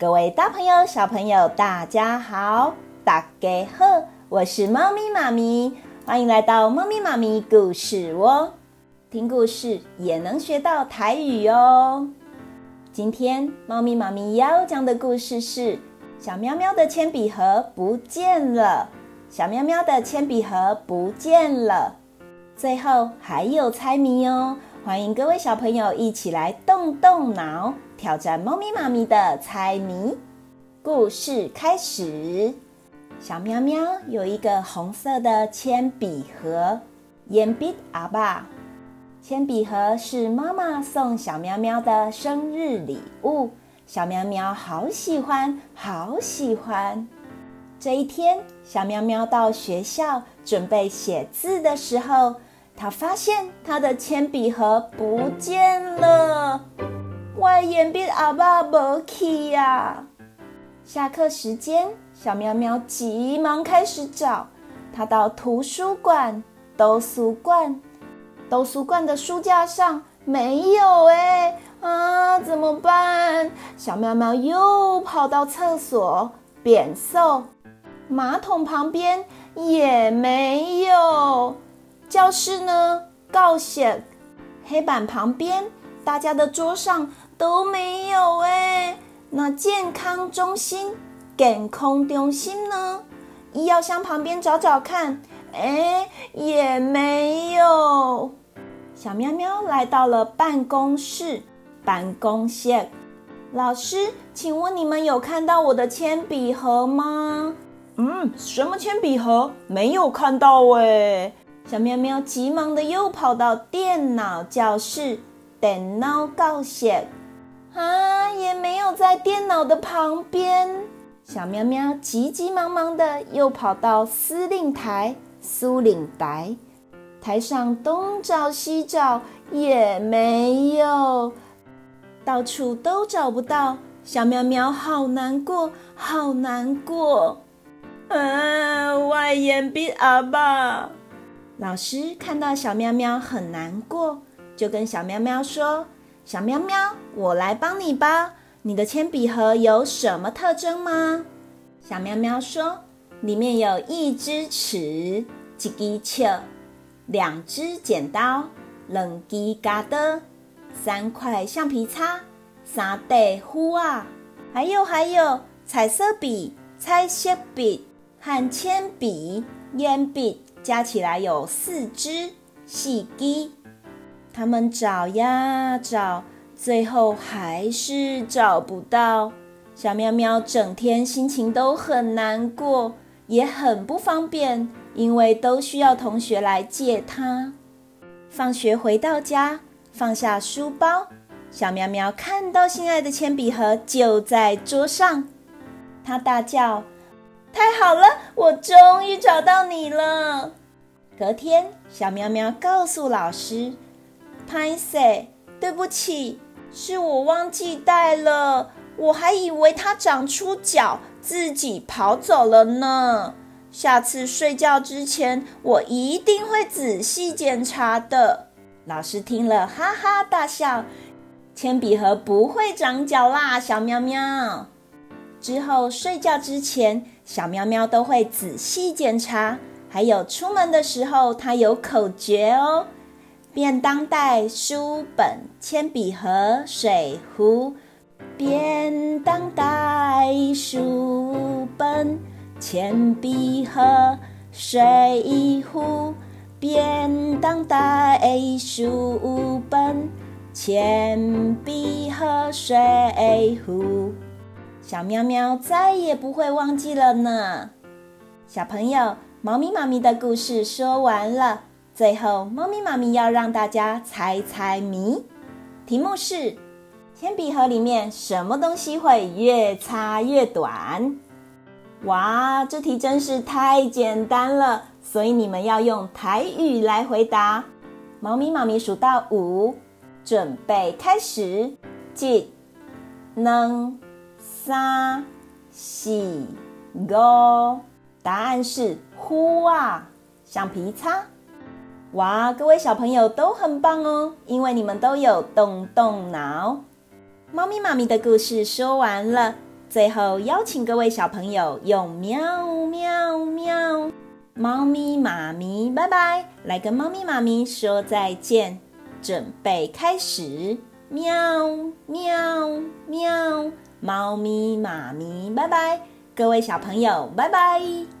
各位大朋友、小朋友，大家好，大家好，我是猫咪妈咪，欢迎来到猫咪妈咪故事窝，听故事也能学到台语哦。今天猫咪妈咪要讲的故事是小喵喵的铅笔盒不见了，小喵喵的铅笔盒不见了。最后还有猜谜哦，欢迎各位小朋友一起来动动脑，挑战猫咪妈咪的猜谜。故事开始，小喵喵有一个红色的铅笔盒，铅笔阿爸。铅笔盒是妈妈送小喵喵的生日礼物，小喵喵好喜欢，好喜欢。这一天，小喵喵到学校准备写字的时候，他发现他的铅笔盒不见了，我铅笔阿爸没去呀！下课时间，小喵喵急忙开始找。他到图书馆、图书馆、图书馆的书架上没有哎，啊，怎么办？小喵喵又跑到厕所、便所、马桶旁边也没有。教室呢？教室黑板旁边，大家的桌上都没有哎。那健康中心、健康中心呢？医药箱旁边找找看，哎，也没有。小喵喵来到了办公室，办公室。老师，请问你们有看到我的铅笔盒吗？嗯，什么铅笔盒？没有看到哎。小喵喵急忙的又跑到电脑教室，电脑教室啊，也没有在电脑的旁边。小喵喵急急忙忙的又跑到司令台，司令台台上东找西找也没有，到处都找不到。小喵喵好难过，好难过。啊，我铅笔阿爸。老师看到小喵喵很难过，就跟小喵喵说：“小喵喵，我来帮你吧。你的铅笔盒有什么特征吗？”小喵喵说：“里面有一支尺，一支尺，两只剪刀，两支嘎的，三块橡皮擦，三袋糊啊，还有还有彩色笔、彩色笔和铅笔、铅笔。”加起来有四支细枝，他们找呀找，最后还是找不到。小喵喵整天心情都很难过，也很不方便，因为都需要同学来借它。放学回到家，放下书包，小喵喵看到心爱的铅笔盒就在桌上，它大叫：“太好了，我终于找到你了！”隔天，小喵喵告诉老师：“拍谢，对不起，是我忘记带了。我还以为它长出脚，自己跑走了呢。下次睡觉之前，我一定会仔细检查的。”老师听了，哈哈大笑：“铅笔盒不会长脚啦，小喵喵。”之后睡觉之前，小喵喵都会仔细检查。还有出门的时候，它有口诀哦：便当袋、书本、铅笔盒、水壶。便当袋、书本、铅笔盒、水壶。便当袋、书本、铅笔盒、水壶。小喵喵再也不会忘记了呢，小朋友。猫咪妈咪的故事说完了，最后猫咪妈咪要让大家猜猜谜，题目是：铅笔盒里面什么东西会越擦越短？哇，这题真是太简单了，所以你们要用台语来回答。猫咪妈咪数到五，准备开始，一、二、三、四、五。答案是呼啊，橡皮擦。哇，各位小朋友都很棒哦，因为你们都有动动脑。猫咪妈咪的故事说完了，最后邀请各位小朋友用喵喵喵，猫咪妈咪拜拜，来跟猫咪妈咪说再见，准备开始，喵喵喵，猫咪妈咪拜拜，各位小朋友拜拜。